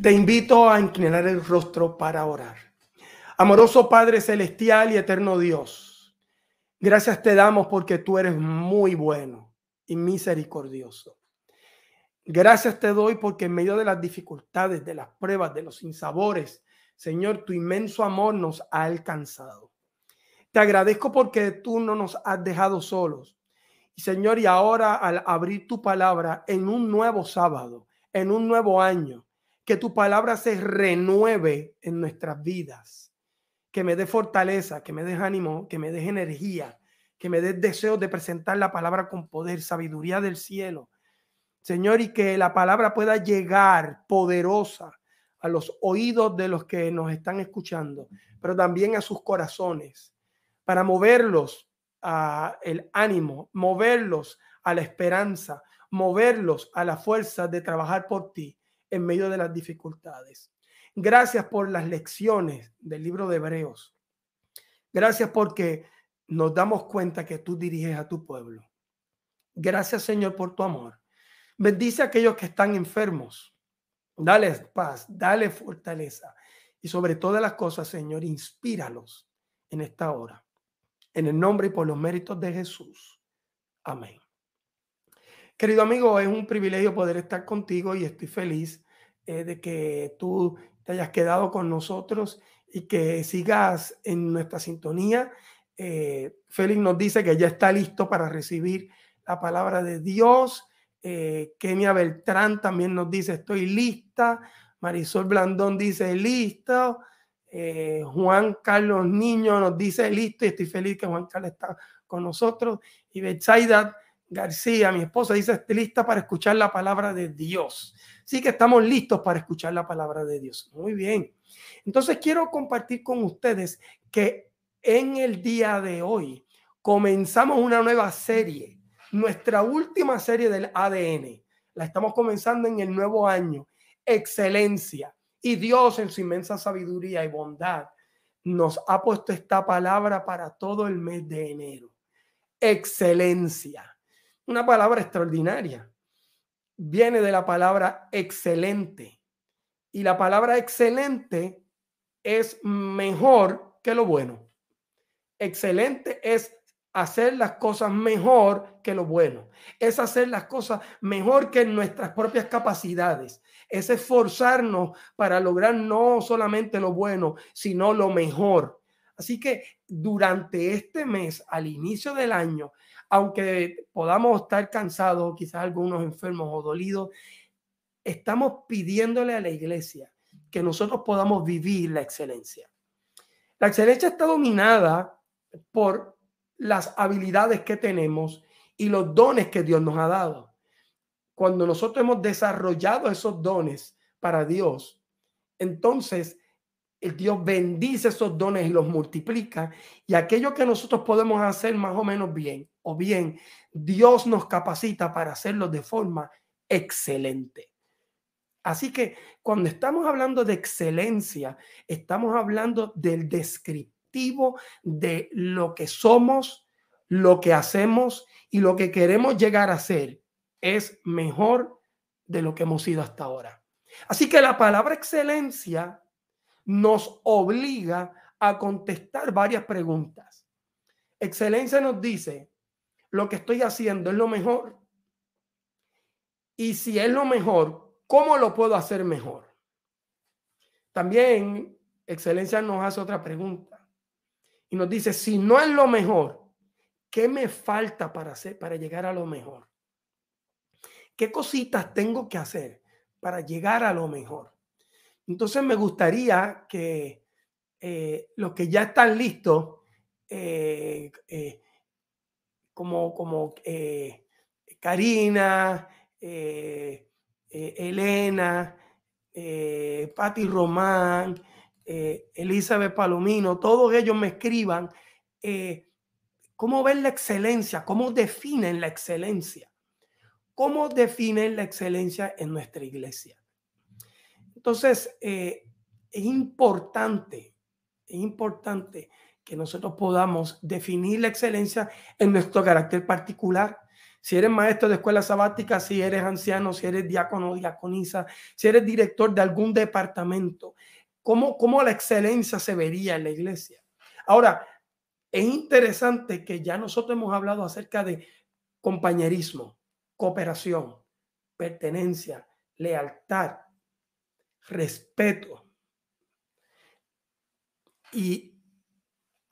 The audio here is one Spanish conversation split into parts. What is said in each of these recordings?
Te invito a inclinar el rostro para orar. Amoroso Padre Celestial y Eterno Dios, gracias te damos porque tú eres muy bueno y misericordioso. Gracias te doy porque en medio de las dificultades, de las pruebas, de los sinsabores, Señor, tu inmenso amor nos ha alcanzado. Te agradezco porque tú no nos has dejado solos. Señor, y ahora al abrir tu palabra en un nuevo sábado, en un nuevo año, que tu palabra se renueve en nuestras vidas, que me dé fortaleza, que me dé ánimo, que me dé energía, que me dé deseo de presentar la palabra con poder, sabiduría del cielo. Señor, y que la palabra pueda llegar poderosa a los oídos de los que nos están escuchando, pero también a sus corazones, para moverlos a el ánimo, moverlos a la esperanza, moverlos a la fuerza de trabajar por ti en medio de las dificultades. Gracias por las lecciones del libro de Hebreos. Gracias porque nos damos cuenta que tú diriges a tu pueblo. Gracias Señor por tu amor. Bendice a aquellos que están enfermos. Dale paz, dale fortaleza. Y sobre todas las cosas, Señor, inspíralos en esta hora. En el nombre y por los méritos de Jesús. Amén. Querido amigo, es un privilegio poder estar contigo y estoy feliz eh, de que tú te hayas quedado con nosotros y que sigas en nuestra sintonía. Eh, Félix nos dice que ya está listo para recibir la palabra de Dios. Eh, Kenia Beltrán también nos dice, estoy lista. Marisol Blandón dice, listo. Juan Carlos Niño nos dice, listo. Y estoy feliz que Juan Carlos está con nosotros. Y Betsaida García, mi esposa, dice, estoy lista para escuchar la palabra de Dios. Sí que estamos listos para escuchar la palabra de Dios. Muy bien. Entonces quiero compartir con ustedes que en el día de hoy comenzamos una nueva serie, nuestra última serie del ADN. La estamos comenzando en el nuevo año. Excelencia. Y Dios en su inmensa sabiduría y bondad nos ha puesto esta palabra para todo el mes de enero. Excelencia. Una palabra extraordinaria viene de la palabra excelente. Y la palabra excelente es mejor que lo bueno. Excelente es hacer las cosas mejor que lo bueno. Es hacer las cosas mejor que nuestras propias capacidades. Es esforzarnos para lograr no solamente lo bueno, sino lo mejor. Así que durante este mes, al inicio del año, aunque podamos estar cansados, quizás algunos enfermos o dolidos, estamos pidiéndole a la iglesia que nosotros podamos vivir la excelencia. La excelencia está dominada por las habilidades que tenemos y los dones que Dios nos ha dado. Cuando nosotros hemos desarrollado esos dones para Dios, entonces el Dios bendice esos dones y los multiplica. Y aquello que nosotros podemos hacer más o menos bien, o bien, Dios nos capacita para hacerlo de forma excelente. Así que cuando estamos hablando de excelencia, estamos hablando del descriptivo de lo que somos, lo que hacemos y lo que queremos llegar a ser. Es mejor de lo que hemos sido hasta ahora. Así que la palabra excelencia nos obliga a contestar varias preguntas. Excelencia nos dice, lo que estoy haciendo es lo mejor. Y si es lo mejor, ¿cómo lo puedo hacer mejor? También Excelencia nos hace otra pregunta y nos dice, si no es lo mejor, ¿qué me falta para hacer para llegar a lo mejor? ¿Qué cositas tengo que hacer para llegar a lo mejor? Entonces me gustaría que eh, los que ya están listos, eh, eh, como, como Karina, Elena, Patti Román, Elizabeth Palomino, todos ellos me escriban cómo ven la excelencia, cómo definen la excelencia, cómo definen la excelencia en nuestra iglesia. Entonces, eh, es importante, es importante que nosotros podamos definir la excelencia en nuestro carácter particular. Si eres maestro de escuela sabática, si eres anciano, si eres diácono o diaconisa, si eres director de algún departamento, ¿cómo, ¿cómo la excelencia se vería en la iglesia? Ahora, es interesante que ya nosotros hemos hablado acerca de compañerismo, cooperación, pertenencia, lealtad, respeto. Y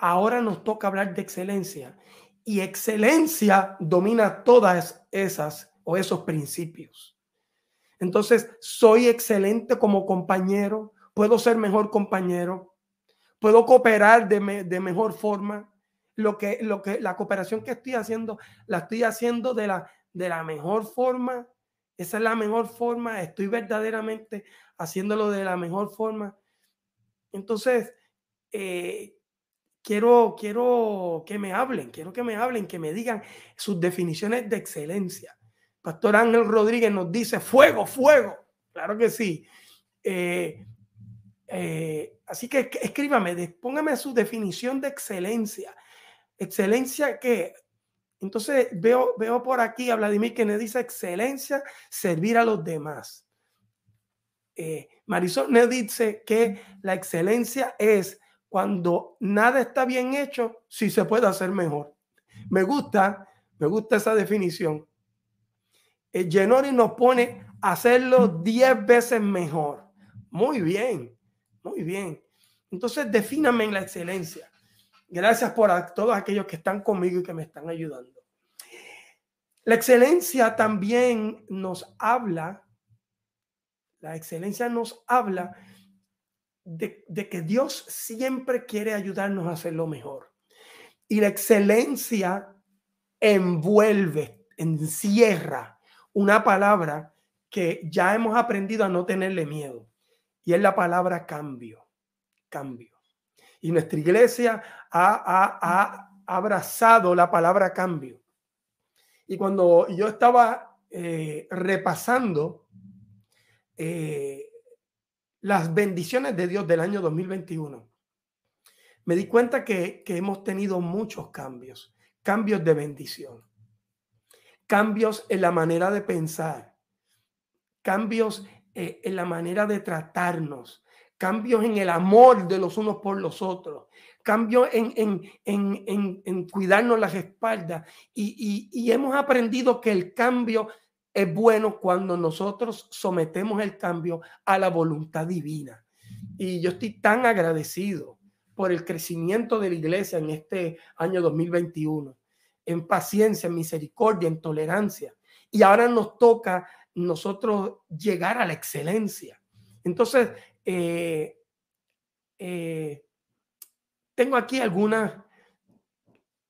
ahora nos toca hablar de excelencia y excelencia domina todas esas o esos principios. Entonces, soy excelente como compañero, puedo ser mejor compañero, puedo cooperar de, de mejor forma. Lo que, lo que, la cooperación que estoy haciendo, la estoy haciendo de la, de la mejor forma. Esa es la mejor forma. Estoy verdaderamente haciéndolo de la mejor forma. Entonces, eh, quiero, quiero que me hablen, quiero que me hablen, que me digan sus definiciones de excelencia. Pastor Ángel Rodríguez nos dice fuego, fuego. Claro que sí. Eh, eh, así que escríbame, póngame su definición de excelencia. Excelencia que, entonces veo, veo por aquí a Vladimir que me dice excelencia, servir a los demás. Eh, Marisol me dice que la excelencia es cuando nada está bien hecho, sí se puede hacer mejor. Me gusta, me gusta esa definición. El Genori nos pone a hacerlo 10 veces mejor. Muy bien, muy bien. Entonces, defíname en la excelencia. Gracias por todos aquellos que están conmigo y que me están ayudando. La excelencia también nos habla, la excelencia nos habla de, que Dios siempre quiere ayudarnos a hacer lo mejor. Y la excelencia envuelve, encierra una palabra que ya hemos aprendido a no tenerle miedo. Y es la palabra cambio, cambio. Y nuestra iglesia ha, abrazado la palabra cambio. Y cuando yo estaba eh, repasando eh, las bendiciones de Dios del año 2021, me di cuenta que, hemos tenido muchos cambios, cambios de bendición, cambios en la manera de pensar, cambios eh, en la manera de tratarnos, cambios en el amor de los unos por los otros, cambios en, en, cuidarnos las espaldas. Y, y hemos aprendido que el cambio es bueno cuando nosotros sometemos el cambio a la voluntad divina. Y yo estoy tan agradecido por el crecimiento de la iglesia en este año 2021, en paciencia, en misericordia, en tolerancia. Y ahora nos toca nosotros llegar a la excelencia. Entonces, eh, eh, tengo aquí algunas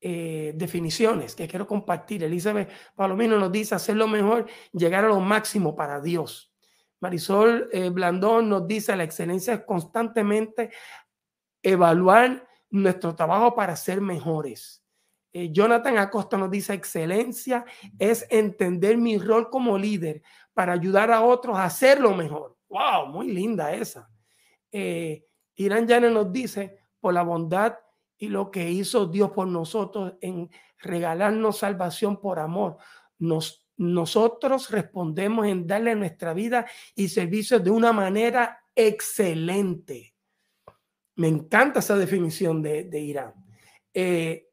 eh, definiciones que quiero compartir. Elizabeth Palomino nos dice hacer lo mejor, llegar a lo máximo para Dios. Marisol eh, Blandón nos dice la excelencia es constantemente evaluar nuestro trabajo para ser mejores. Eh, Jonathan Acosta nos dice excelencia es entender mi rol como líder para ayudar a otros a hacerlo mejor. Wow, muy linda esa. Irán Yane nos dice por la bondad y lo que hizo Dios por nosotros en regalarnos salvación por amor. Nos, nosotros respondemos en darle nuestra vida y servicio de una manera excelente. Me encanta esa definición de, Irán. Eh,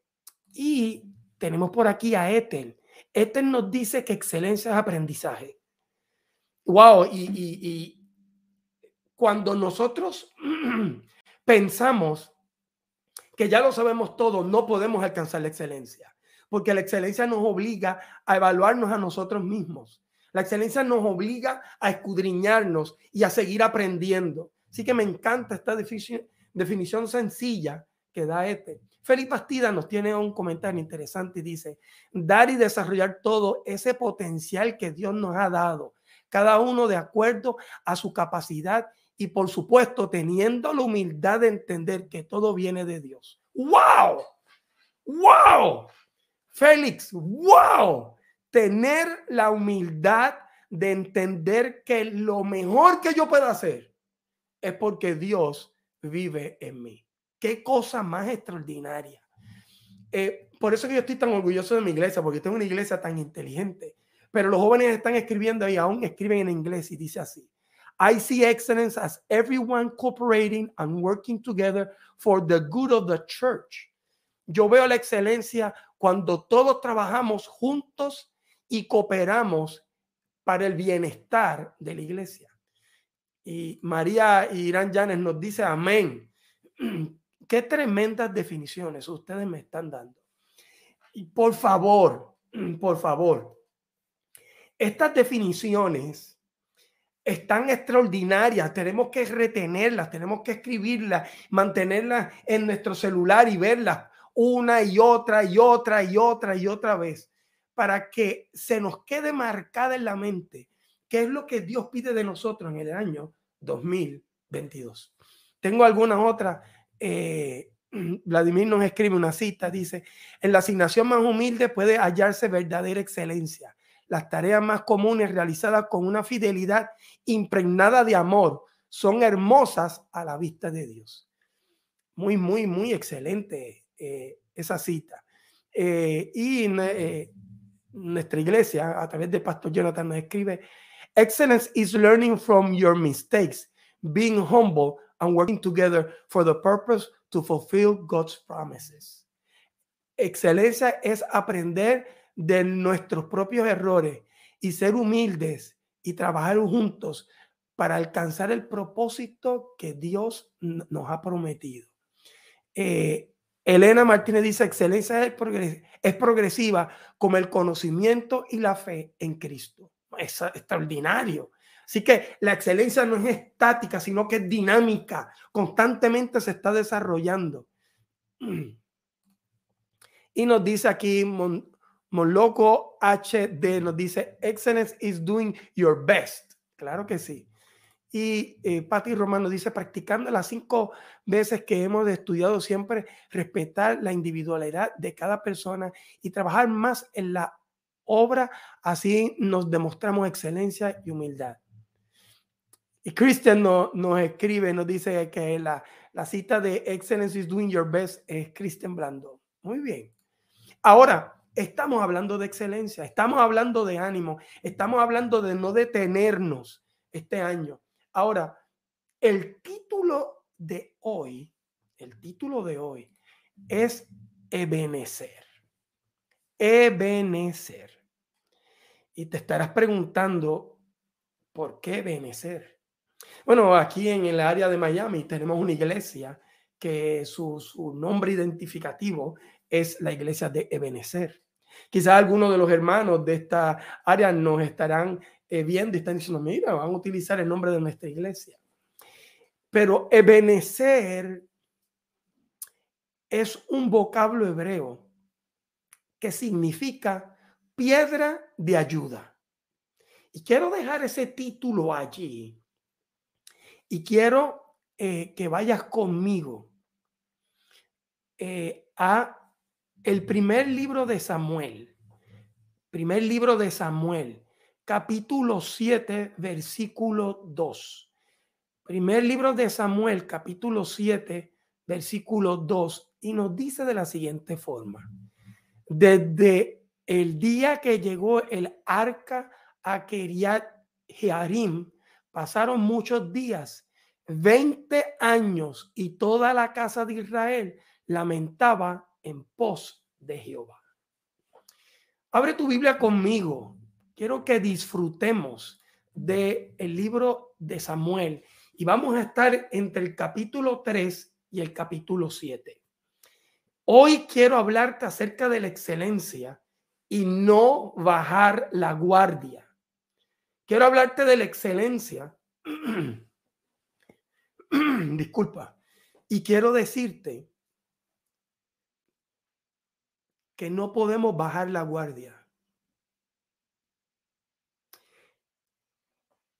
y tenemos por aquí a Ethel. Ethel nos dice que excelencia es aprendizaje. Wow, y, y cuando nosotros pensamos que ya lo sabemos todo, no podemos alcanzar la excelencia, porque la excelencia nos obliga a evaluarnos a nosotros mismos. La excelencia nos obliga a escudriñarnos y a seguir aprendiendo. Así que me encanta esta definición, sencilla que da este. Felipe Bastida nos tiene un comentario interesante y dice, dar y desarrollar todo ese potencial que Dios nos ha dado, cada uno de acuerdo a su capacidad y por supuesto teniendo la humildad de entender que todo viene de Dios. ¡Wow! ¡Wow! Félix, ¡wow! Tener la humildad de entender que lo mejor que yo puedo hacer es porque Dios vive en mí. Qué cosa más extraordinaria. Eh, por eso que yo estoy tan orgulloso de mi iglesia, porque tengo una iglesia tan inteligente. Pero los jóvenes están escribiendo ahí, aún escriben en inglés y dice así. I see excellence as everyone cooperating and working together for the good of the church. Yo veo la excelencia cuando todos trabajamos juntos y cooperamos para el bienestar de la iglesia. Y María Irán Llanes nos dice amén. Qué tremendas definiciones ustedes me están dando. Y por favor, por favor, estas definiciones están extraordinarias, tenemos que retenerlas, tenemos que escribirlas, mantenerlas en nuestro celular y verlas una y otra y otra y otra y otra vez para que se nos quede marcada en la mente qué es lo que Dios pide de nosotros en el año 2022. Tengo alguna otra. Eh, Vladimir nos escribe una cita, dice, en la asignación más humilde puede hallarse verdadera excelencia. Las tareas más comunes realizadas con una fidelidad impregnada de amor son hermosas a la vista de Dios. Muy, muy, muy excelente eh, esa cita. Eh, y nuestra iglesia, a través de Pastor Jonathan, nos escribe, Excellence is learning from your mistakes, being humble and working together for the purpose to fulfill God's promises. Excelencia es aprender de nuestros propios errores y ser humildes y trabajar juntos para alcanzar el propósito que Dios nos ha prometido. Eh, Elena Martínez dice, excelencia es, es progresiva como el conocimiento y la fe en Cristo. Es extraordinario. Así que la excelencia no es estática, sino que es dinámica, constantemente se está desarrollando. Y nos dice aquí Moloco HD, nos dice, excellence is doing your best. Claro que sí. Y eh, Patti Romano dice, practicando las cinco veces que hemos estudiado siempre, respetar la individualidad de cada persona y trabajar más en la obra, así nos demostramos excelencia y humildad. Y Christian no, nos escribe, nos dice que la, la cita de Excellence is doing your best es Christian Blando. Muy bien. Ahora, estamos hablando de excelencia, estamos hablando de ánimo, estamos hablando de no detenernos este año. Ahora, el título de hoy, el título de hoy es Ebenecer. Ebenecer. Y te estarás preguntando, ¿por qué Ebenecer? Bueno, aquí en el área de Miami tenemos una iglesia que su, su nombre identificativo es la iglesia de Ebenecer. Quizás algunos de los hermanos de esta área nos estarán eh, viendo y están diciendo, mira, van a utilizar el nombre de nuestra iglesia. Pero Ebenecer es un vocablo hebreo que significa piedra de ayuda. Y quiero dejar ese título allí. Y quiero eh, que vayas conmigo eh, a el primer libro de Samuel. Primer libro de Samuel capítulo 7, versículo 2. Primer libro de Samuel, capítulo 7, versículo 2, y nos dice de la siguiente forma. Desde el día que llegó el arca a Keriat Jearim, pasaron muchos días, 20 años, y toda la casa de Israel lamentaba en pos de Jehová. Abre tu Biblia conmigo quiero que disfrutemos del el libro de Samuel y vamos a estar entre el capítulo 3 y el capítulo 7. Hoy quiero hablarte acerca de la excelencia y no bajar la guardia. Quiero hablarte de la excelencia. Disculpa. Y quiero decirte que no podemos bajar la guardia.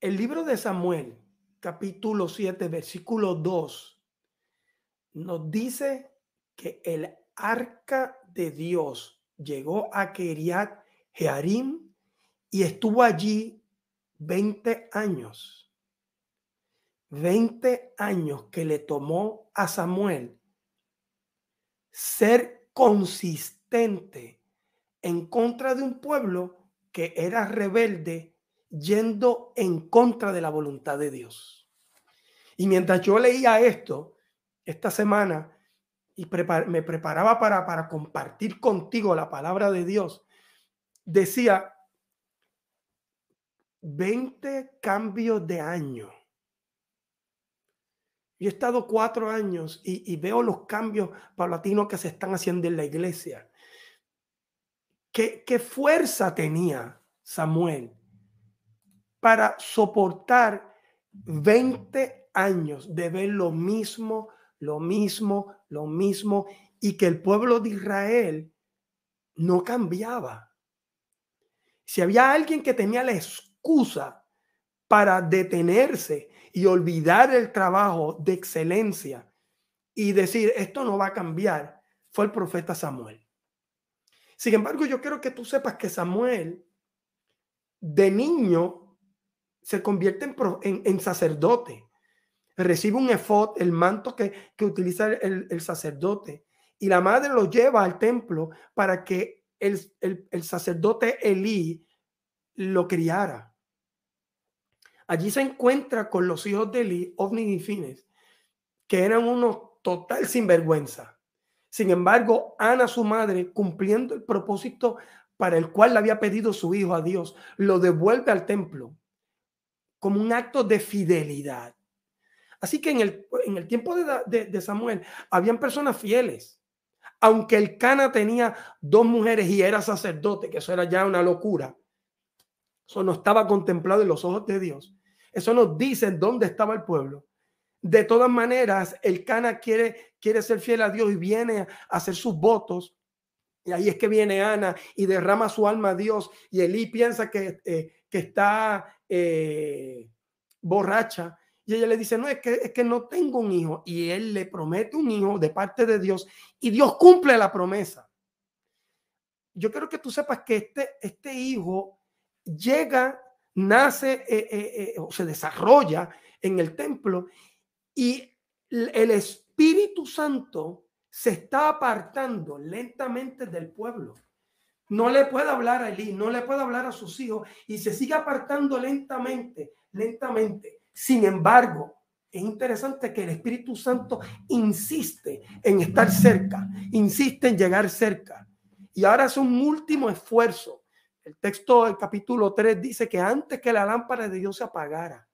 El libro de Samuel, capítulo 7, versículo 2, nos dice que el arca de Dios llegó a Keriat Jearim y estuvo allí 20 años. 20 años que le tomó a Samuel ser consistente en contra de un pueblo que era rebelde yendo en contra de la voluntad de Dios. Y mientras yo leía esto esta semana y me preparaba para, para compartir contigo la palabra de Dios, decía 20 cambios de año. Yo he estado cuatro años y, y, veo los cambios paulatinos que se están haciendo en la iglesia. ¿Qué, fuerza tenía Samuel para soportar 20 años de ver lo mismo, lo mismo, lo mismo, y que el pueblo de Israel no cambiaba. Si había alguien que tenía la excusa para detenerse y olvidar el trabajo de excelencia y decir, esto no va a cambiar, fue el profeta Samuel. Sin embargo, yo quiero que tú sepas que Samuel, de niño, se convierte en, sacerdote. Recibe un efod, el manto que, utiliza el, sacerdote. Y la madre lo lleva al templo para que el, sacerdote Elí lo criara. Allí se encuentra con los hijos de Elí, Ovni y Fines, que eran unos total sinvergüenza. Sin embargo, Ana, su madre, cumpliendo el propósito para el cual le había pedido su hijo a Dios, lo devuelve al templo como un acto de fidelidad. Así que en el, en el tiempo de, de, Samuel habían personas fieles. Aunque el Cana tenía dos mujeres y era sacerdote, que eso era ya una locura. Eso no estaba contemplado en los ojos de Dios. Eso nos dice dónde estaba el pueblo. De todas maneras, el Cana quiere, quiere ser fiel a Dios y viene a hacer sus votos. Y ahí es que viene Ana y derrama su alma a Dios. Y Elí piensa que, eh, que está eh, borracha. Y ella le dice, no, es que, es que no tengo un hijo. Y él le promete un hijo de parte de Dios y Dios cumple la promesa. Yo quiero que tú sepas que este, este hijo llega, nace eh, o se desarrolla en el templo y el Espíritu Santo se está apartando lentamente del pueblo no le puede hablar a Elí, no le puede hablar a sus hijos y se sigue apartando lentamente, lentamente. Sin embargo, es interesante que el Espíritu Santo insiste en estar cerca, insiste en llegar cerca. Y ahora es un último esfuerzo. El texto del capítulo 3 dice que antes que la lámpara de Dios se apagara,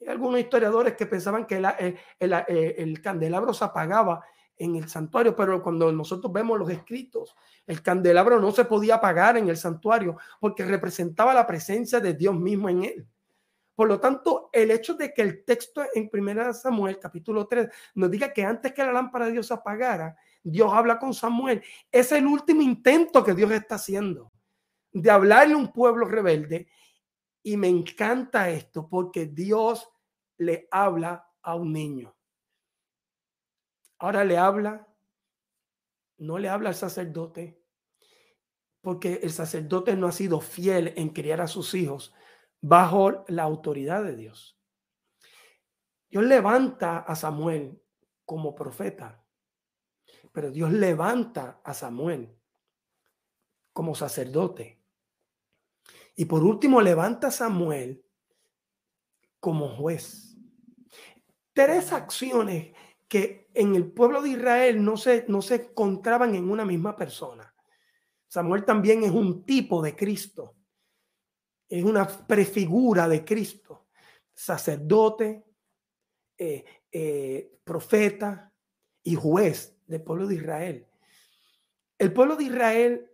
hay algunos historiadores que pensaban que el candelabro se apagaba en el santuario, pero cuando nosotros vemos los escritos, el candelabro no se podía apagar en el santuario porque representaba la presencia de Dios mismo en él. Por lo tanto, el hecho de que el texto en 1 Samuel capítulo 3 nos diga que antes que la lámpara de Dios se apagara, Dios habla con Samuel, es el último intento que Dios está haciendo de hablarle a un pueblo rebelde. Y me encanta esto porque Dios le habla a un niño. Ahora le habla, no le habla al sacerdote, porque el sacerdote no ha sido fiel en criar a sus hijos bajo la autoridad de Dios. Dios levanta a Samuel como profeta, pero Dios levanta a Samuel como sacerdote. Y por último, levanta a Samuel como juez. Tres acciones que en el pueblo de Israel no se, no se encontraban en una misma persona. Samuel también es un tipo de Cristo, es una prefigura de Cristo, sacerdote, eh, eh, profeta y juez del pueblo de Israel. El pueblo de Israel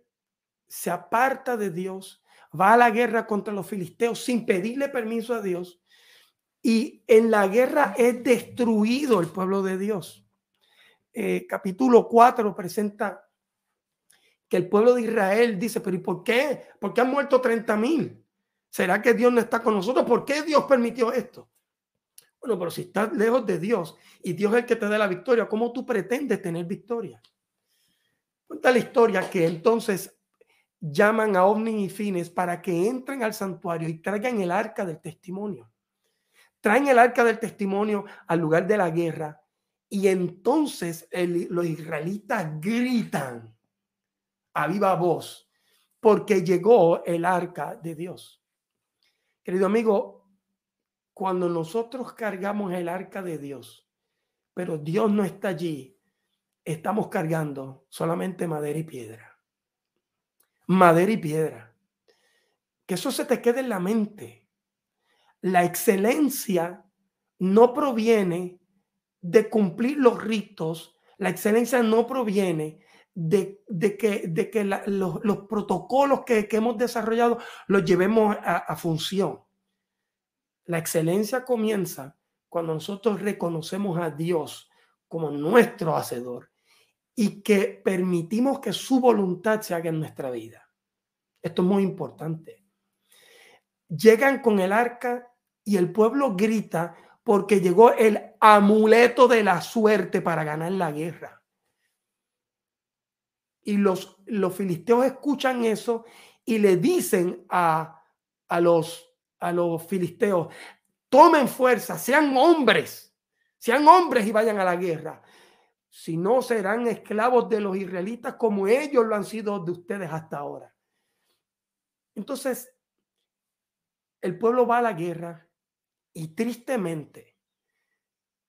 se aparta de Dios, va a la guerra contra los filisteos sin pedirle permiso a Dios y en la guerra es destruido el pueblo de Dios. Eh, capítulo 4 presenta que el pueblo de Israel dice, pero ¿y por qué? ¿Por qué han muerto 30 mil? ¿Será que Dios no está con nosotros? ¿Por qué Dios permitió esto? Bueno, pero si estás lejos de Dios y Dios es el que te da la victoria, ¿cómo tú pretendes tener victoria? Cuenta la historia que entonces llaman a Ovni y Fines para que entren al santuario y traigan el arca del testimonio traen el arca del testimonio al lugar de la guerra y entonces los israelitas gritan a viva voz, porque llegó el arca de Dios. Querido amigo, cuando nosotros cargamos el arca de Dios, pero Dios no está allí, estamos cargando solamente madera y piedra. Madera y piedra. Que eso se te quede en la mente. La excelencia no proviene de cumplir los ritos, la excelencia no proviene de, que, de que los, protocolos que, hemos desarrollado los llevemos a, a función. La excelencia comienza cuando nosotros reconocemos a Dios como nuestro hacedor y que permitimos que su voluntad se haga en nuestra vida. Esto es muy importante. Llegan con el arca y el pueblo grita porque llegó el amuleto de la suerte para ganar la guerra. Y los, los filisteos escuchan eso y le dicen a, a, los, a los filisteos, tomen fuerza, sean hombres, sean hombres y vayan a la guerra. Si no, serán esclavos de los israelitas como ellos lo han sido de ustedes hasta ahora. Entonces, el pueblo va a la guerra y tristemente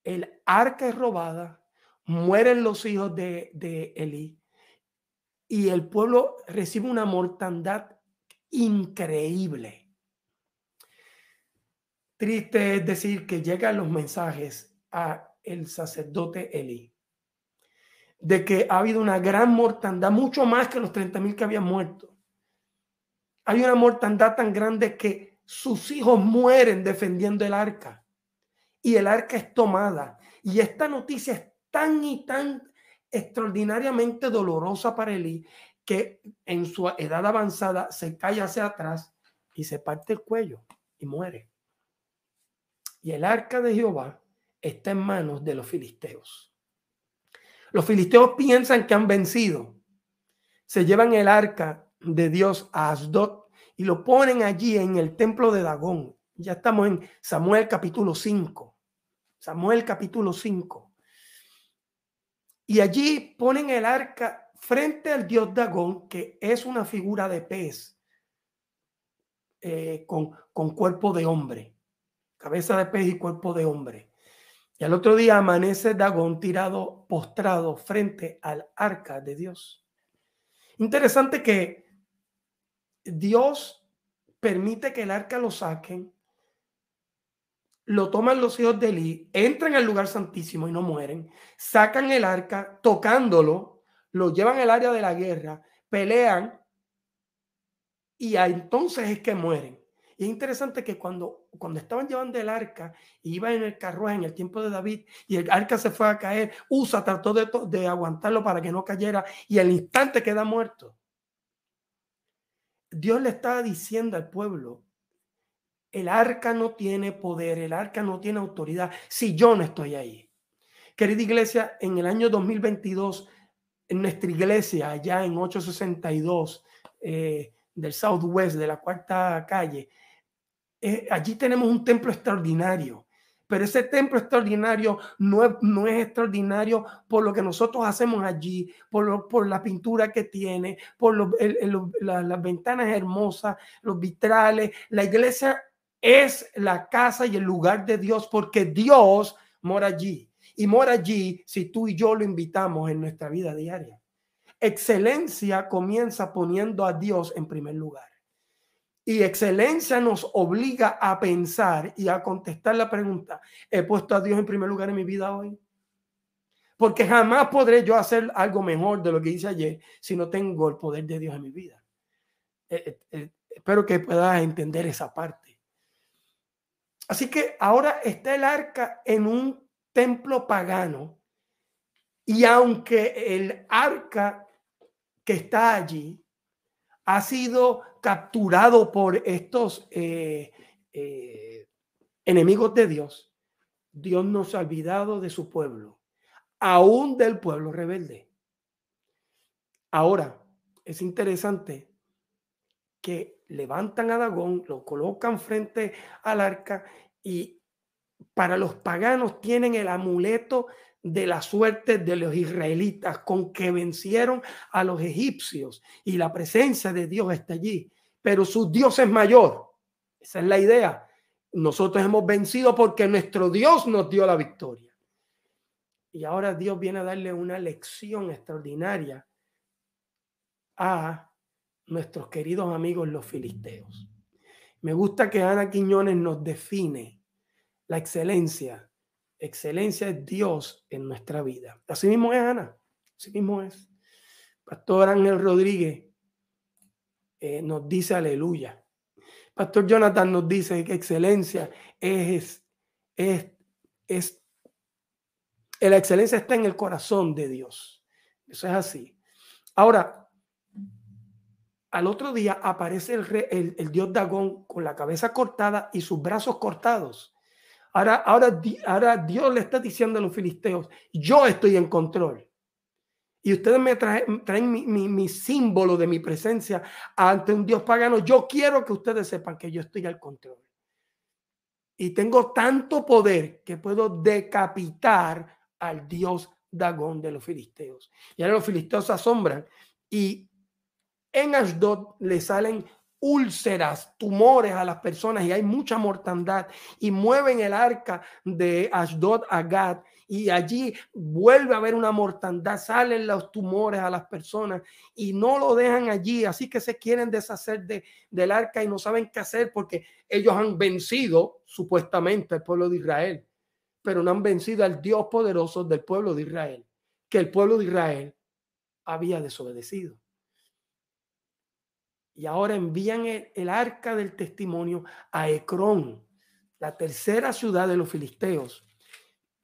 el arca es robada, mueren los hijos de, de Eli y el pueblo recibe una mortandad increíble. Triste es decir que llegan los mensajes a el sacerdote Eli de que ha habido una gran mortandad, mucho más que los 30 mil que habían muerto. Hay una mortandad tan grande que sus hijos mueren defendiendo el arca y el arca es tomada. Y esta noticia es tan y tan extraordinariamente dolorosa para Eli que en su edad avanzada se cae hacia atrás y se parte el cuello y muere y el arca de Jehová está en manos de los filisteos. Los filisteos piensan que han vencido. Se llevan el arca de Dios a Asdod y lo ponen allí en el templo de Dagón. Ya estamos en Samuel capítulo 5. Samuel capítulo 5. Y allí ponen el arca frente al dios Dagón, que es una figura de pez eh, con, con cuerpo de hombre cabeza de pez y cuerpo de hombre. Y al otro día amanece Dagón tirado, postrado frente al arca de Dios. Interesante que Dios permite que el arca lo saquen, lo toman los hijos de Eli, entran al lugar santísimo y no mueren, sacan el arca tocándolo, lo llevan al área de la guerra, pelean y entonces es que mueren. Y es interesante que cuando, cuando estaban llevando el arca, iba en el carruaje en el tiempo de David y el arca se fue a caer, Usa trató de, de aguantarlo para que no cayera y al instante queda muerto. Dios le estaba diciendo al pueblo, el arca no tiene poder, el arca no tiene autoridad si yo no estoy ahí. Querida iglesia, en el año 2022, en nuestra iglesia, allá en 862 eh, del Southwest, de la cuarta calle, eh, allí tenemos un templo extraordinario. Pero ese templo extraordinario no es, no es extraordinario por lo que nosotros hacemos allí, por, por la pintura que tiene, por las ventanas hermosas, los vitrales. La iglesia es la casa y el lugar de Dios porque Dios mora allí. Y mora allí si tú y yo lo invitamos en nuestra vida diaria. Excelencia comienza poniendo a Dios en primer lugar. Y excelencia nos obliga a pensar y a contestar la pregunta, ¿he puesto a Dios en primer lugar en mi vida hoy? Porque jamás podré yo hacer algo mejor de lo que hice ayer si no tengo el poder de Dios en mi vida. Eh, eh, eh, espero que puedas entender esa parte. Así que ahora está el arca en un templo pagano y aunque el arca que está allí ha sido capturado por estos eh, eh, enemigos de Dios, Dios nos ha olvidado de su pueblo, aún del pueblo rebelde. Ahora, es interesante que levantan a Dagón, lo colocan frente al arca y para los paganos tienen el amuleto de la suerte de los israelitas con que vencieron a los egipcios y la presencia de Dios está allí, pero su Dios es mayor. Esa es la idea. Nosotros hemos vencido porque nuestro Dios nos dio la victoria. Y ahora Dios viene a darle una lección extraordinaria a nuestros queridos amigos los filisteos. Me gusta que Ana Quiñones nos define la excelencia. Excelencia es Dios en nuestra vida. Así mismo es Ana. Así mismo es. Pastor Ángel Rodríguez eh, nos dice aleluya. Pastor Jonathan nos dice que excelencia es, es, es, la excelencia está en el corazón de Dios. Eso es así. Ahora, al otro día aparece el, el, dios Dagón con la cabeza cortada y sus brazos cortados. Ahora, ahora, ahora Dios le está diciendo a los filisteos, yo estoy en control. Y ustedes me traen, mi, símbolo de mi presencia ante un Dios pagano. Yo quiero que ustedes sepan que yo estoy al control. Y tengo tanto poder que puedo decapitar al Dios Dagón de los filisteos. Y ahora los filisteos se asombran y en Ashdod le salen úlceras, tumores a las personas y hay mucha mortandad y mueven el arca de Ashdod a Gad y allí vuelve a haber una mortandad, salen los tumores a las personas y no lo dejan allí, así que se quieren deshacer de, del arca y no saben qué hacer porque ellos han vencido supuestamente al pueblo de Israel, pero no han vencido al Dios poderoso del pueblo de Israel, que el pueblo de Israel había desobedecido y ahora envían el, arca del testimonio a Ecrón, la tercera ciudad de los filisteos.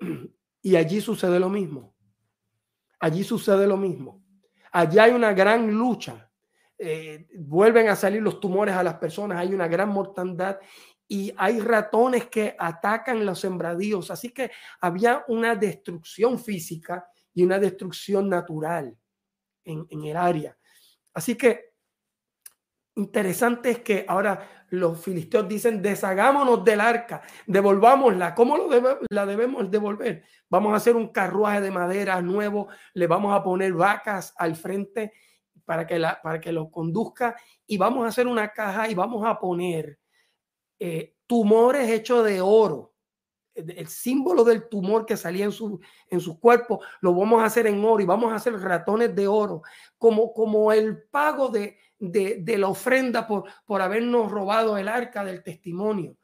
Y allí sucede lo mismo. Allí sucede lo mismo. Allí hay una gran lucha. Eh, vuelven a salir los tumores a las personas, hay una gran mortandad y hay ratones que atacan los sembradíos. Así que había una destrucción física y una destrucción natural en el área. Así que interesante es que ahora los filisteos dicen, deshagámonos del arca, devolvámosla. ¿Cómo lo la debemos devolver? Vamos a hacer un carruaje de madera nuevo, le vamos a poner vacas al frente para que, la, para que lo conduzca y vamos a hacer una caja y vamos a poner eh, tumores hechos de oro. El símbolo del tumor que salía en su, en su cuerpo lo vamos a hacer en oro y vamos a hacer ratones de oro como, como el pago de, de, la ofrenda por, por habernos robado el arca del testimonio.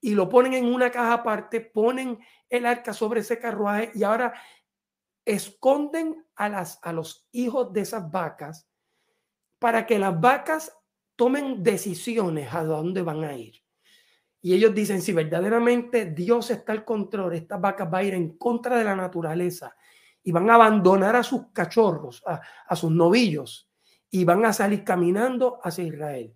Y lo ponen en una caja aparte, ponen el arca sobre ese carruaje y ahora esconden a, las, a los hijos de esas vacas para que las vacas tomen decisiones a dónde van a ir. Y ellos dicen, si verdaderamente Dios está al control, estas vacas van a ir en contra de la naturaleza y van a abandonar a sus cachorros, a, a sus novillos y van a salir caminando hacia Israel.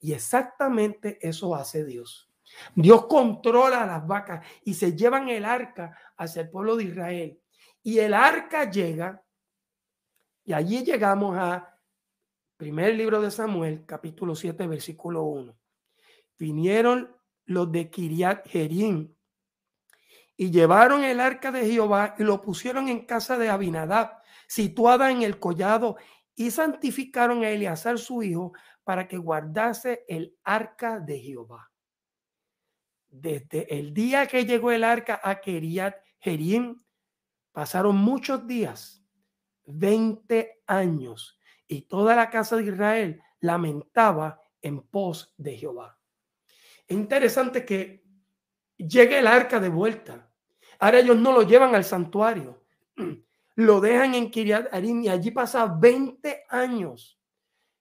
Y exactamente eso hace Dios. Dios controla a las vacas y se llevan el arca hacia el pueblo de Israel. Y el arca llega, y allí llegamos a primer libro de Samuel, capítulo 7, versículo 1. Vinieron los de Kiriat Jerim y llevaron el arca de Jehová y lo pusieron en casa de Abinadab, situada en el collado y santificaron a Eleazar su hijo para que guardase el arca de Jehová. Desde el día que llegó el arca a Keriat Jerim, pasaron muchos días, 20 años, y toda la casa de Israel lamentaba en pos de Jehová. Es interesante que llegue el arca de vuelta. Ahora ellos no lo llevan al santuario lo dejan en Kiriat Arim y allí pasa 20 años.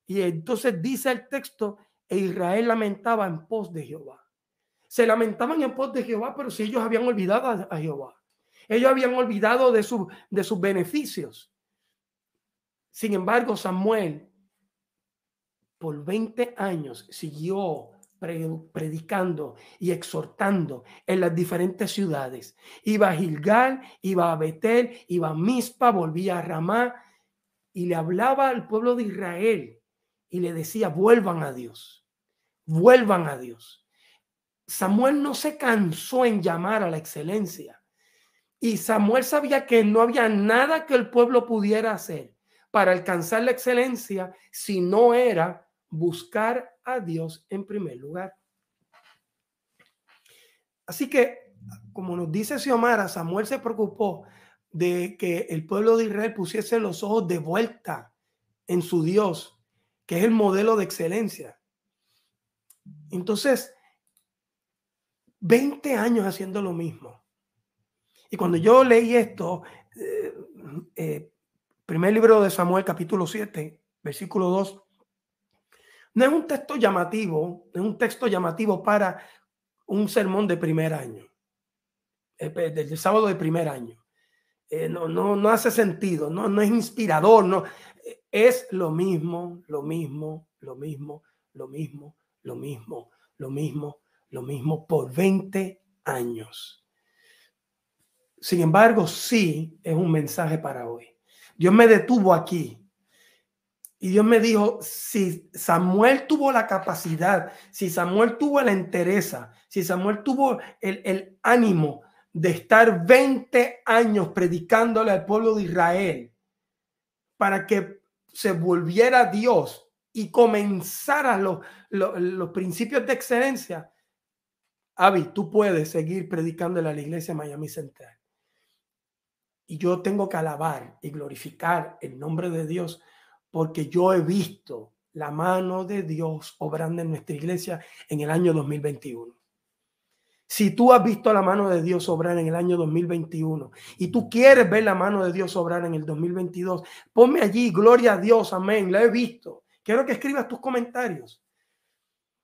Y entonces dice el texto, e Israel lamentaba en pos de Jehová. Se lamentaban en pos de Jehová, pero si ellos habían olvidado a, Jehová. Ellos habían olvidado de, su, de sus beneficios. Sin embargo, Samuel por 20 años siguió predicando y exhortando en las diferentes ciudades. Iba a Gilgal, iba a Betel, iba a Mispa, volvía a Ramá y le hablaba al pueblo de Israel y le decía, vuelvan a Dios, vuelvan a Dios. Samuel no se cansó en llamar a la excelencia. Y Samuel sabía que no había nada que el pueblo pudiera hacer para alcanzar la excelencia si no era buscar a Dios en primer lugar. Así que, como nos dice Xiomara, Samuel se preocupó de que el pueblo de Israel pusiese los ojos de vuelta en su Dios, que es el modelo de excelencia. Entonces, 20 años haciendo lo mismo. Y cuando yo leí esto, eh, eh, primer libro de Samuel, capítulo 7, versículo 2, no es un texto llamativo, es un texto llamativo para un sermón de primer año, eh, del sábado de primer año. no, no, no hace sentido, no, no es inspirador, no, es lo mismo, lo mismo, lo mismo, lo mismo, lo mismo, lo mismo, lo mismo por 20 años. Sin embargo, sí es un mensaje para hoy. Dios me detuvo aquí y Dios me dijo, si Samuel tuvo la capacidad, si Samuel tuvo la entereza, si Samuel tuvo el, el ánimo de estar 20 años predicándole al pueblo de Israel para que se volviera Dios y comenzara los, los, principios de excelencia, Avi, tú puedes seguir predicando en la iglesia Miami Central. Y yo tengo que alabar y glorificar el nombre de Dios porque yo he visto la mano de Dios obrando en nuestra iglesia en el año 2021. Si tú has visto la mano de Dios obrar en el año 2021 y tú quieres ver la mano de Dios obrar en el 2022, ponme allí, gloria a Dios, amén, la he visto. Quiero que escribas tus comentarios.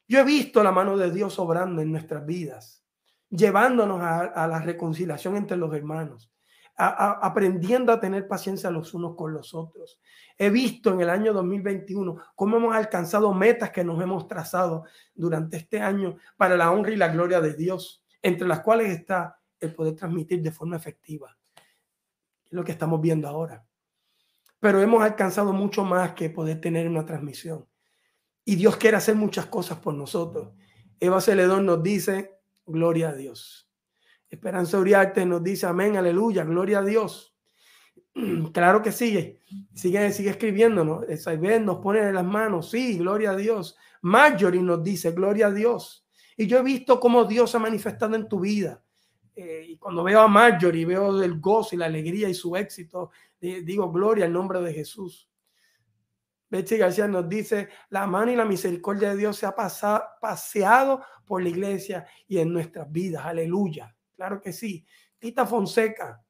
Yo he visto la mano de Dios obrando en nuestras vidas, llevándonos a, la reconciliación entre los hermanos, aprendiendo a tener paciencia los unos con los otros. He visto en el año 2021 cómo hemos alcanzado metas que nos hemos trazado durante este año para la honra y la gloria de Dios, entre las cuales está el poder transmitir de forma efectiva. lo que estamos viendo ahora. Pero hemos alcanzado mucho más que poder tener una transmisión. Y Dios quiere hacer muchas cosas por nosotros. Eva Celedón nos dice, gloria a Dios. Esperanza Uriarte nos dice, amén, aleluya, gloria a Dios. Claro que sigue, sigue, sigue escribiéndonos. nos pone en las manos, sí, gloria a Dios. Marjorie nos dice, gloria a Dios. Y yo he visto cómo Dios se ha manifestado en tu vida. Eh, y cuando veo a Marjorie, veo el gozo y la alegría y su éxito, digo, gloria al nombre de Jesús. Betsy García nos dice, la mano y la misericordia de Dios se ha pasado, paseado por la iglesia y en nuestras vidas. Aleluya. Claro que sí. Tita Fonseca.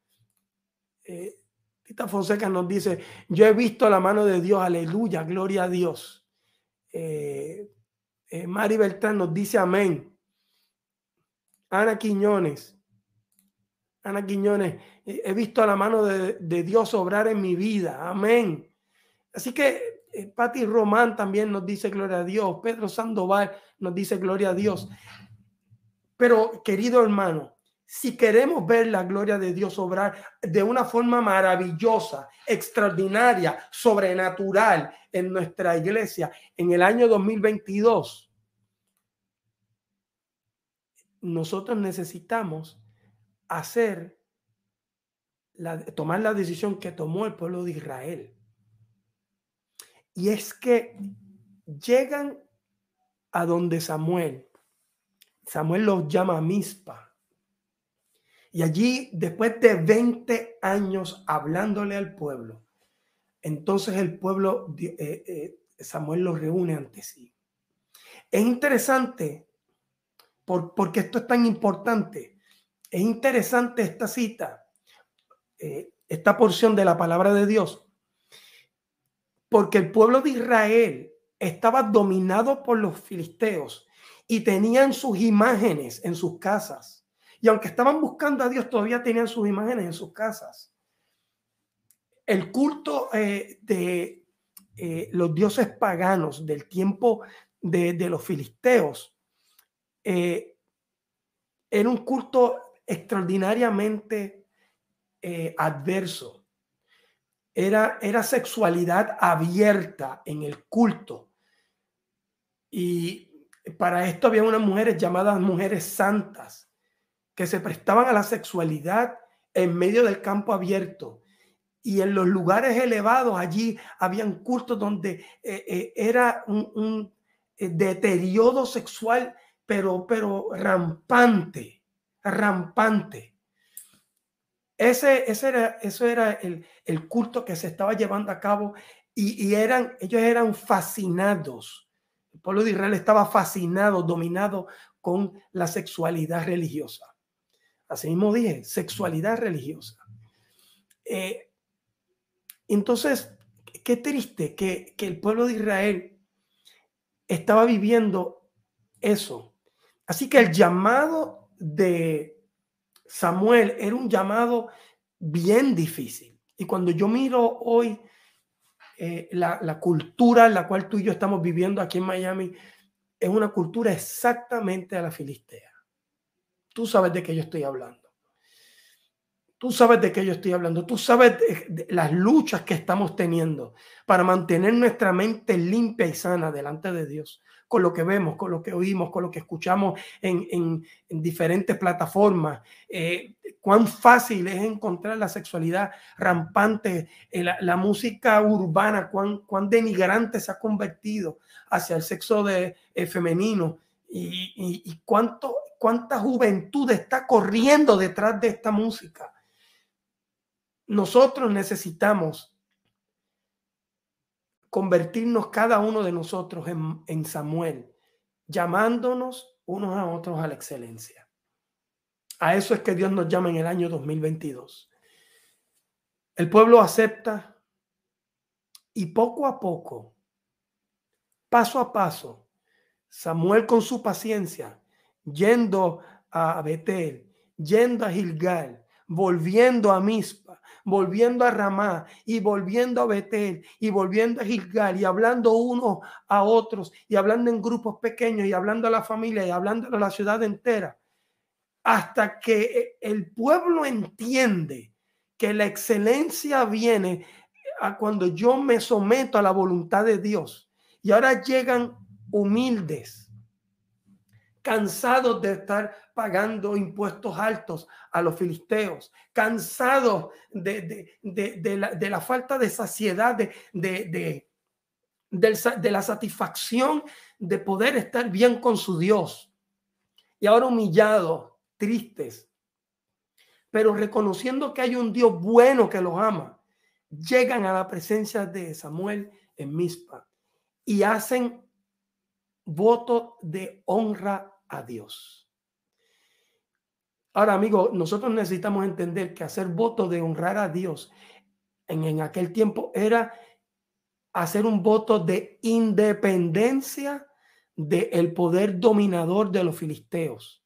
Eh, Tita Fonseca nos dice, yo he visto la mano de Dios, aleluya, gloria a Dios. Eh, eh, Mari Beltrán nos dice amén. Ana Quiñones, Ana Quiñones, he visto la mano de, Dios obrar en mi vida, amén. Así que eh, Patti Román también nos dice gloria a Dios, Pedro Sandoval nos dice gloria a Dios. Pero querido hermano, si queremos ver la gloria de Dios obrar de una forma maravillosa, extraordinaria, sobrenatural en nuestra iglesia en el año 2022, nosotros necesitamos hacer, tomar la decisión que tomó el pueblo de Israel. Y es que llegan a donde Samuel. Samuel los llama Mispa y allí, después de 20 años hablándole al pueblo, entonces el pueblo, eh, eh, Samuel lo reúne ante sí. Es interesante, por, porque esto es tan importante, es interesante esta cita, eh, esta porción de la palabra de Dios, porque el pueblo de Israel estaba dominado por los filisteos y tenían sus imágenes en sus casas y aunque estaban buscando a Dios, todavía tenían sus imágenes en sus casas. El culto eh, de eh, los dioses paganos del tiempo de, los filisteos eh, era un culto extraordinariamente adverso. Era, era sexualidad abierta en el culto. Y para esto había unas mujeres llamadas mujeres santas que se prestaban a la sexualidad en medio del campo abierto. Y en los lugares elevados, allí habían cultos donde eh, eh, era un, eh, deterioro sexual, pero, pero rampante, rampante. Ese, ese era, eso era el, el, culto que se estaba llevando a cabo y, y, eran, ellos eran fascinados. El pueblo de Israel estaba fascinado, dominado con la sexualidad religiosa. Así mismo dije, sexualidad religiosa. Eh, entonces, qué triste que, que el pueblo de Israel estaba viviendo eso. Así que el llamado de Samuel era un llamado bien difícil. Y cuando yo miro hoy eh, la, la, cultura en la cual tú y yo estamos viviendo aquí en Miami, es una cultura exactamente a la filistea. Tú sabes de qué yo estoy hablando. Tú sabes de qué yo estoy hablando. Tú sabes de, las luchas que estamos teniendo para mantener nuestra mente limpia y sana delante de Dios, con lo que vemos, con lo que oímos, con lo que escuchamos en, en, diferentes plataformas. Eh, cuán fácil es encontrar la sexualidad rampante, eh, la, música urbana, cuán, cuán denigrante se ha convertido hacia el sexo de, eh, femenino y, y cuánto cuánta juventud está corriendo detrás de esta música. Nosotros necesitamos convertirnos cada uno de nosotros en, Samuel, llamándonos unos a otros a la excelencia. A eso es que Dios nos llama en el año 2022. El pueblo acepta y poco a poco, paso a paso, Samuel con su paciencia yendo a Betel, yendo a Gilgal, volviendo a Mispa, volviendo a Ramá y volviendo a Betel y volviendo a Gilgal y hablando unos a otros y hablando en grupos pequeños y hablando a la familia y hablando a la ciudad entera, hasta que el pueblo entiende que la excelencia viene a cuando yo me someto a la voluntad de Dios. Y ahora llegan humildes cansados de estar pagando impuestos altos a los filisteos, cansados de, la, falta de saciedad, de, de la satisfacción de poder estar bien con su Dios. Y ahora humillados, tristes, pero reconociendo que hay un Dios bueno que los ama, llegan a la presencia de Samuel en Mispa y hacen voto de honra a Dios. Ahora, amigo, nosotros necesitamos entender que hacer voto de honrar a Dios en, en aquel tiempo era hacer un voto de independencia del poder dominador de los filisteos.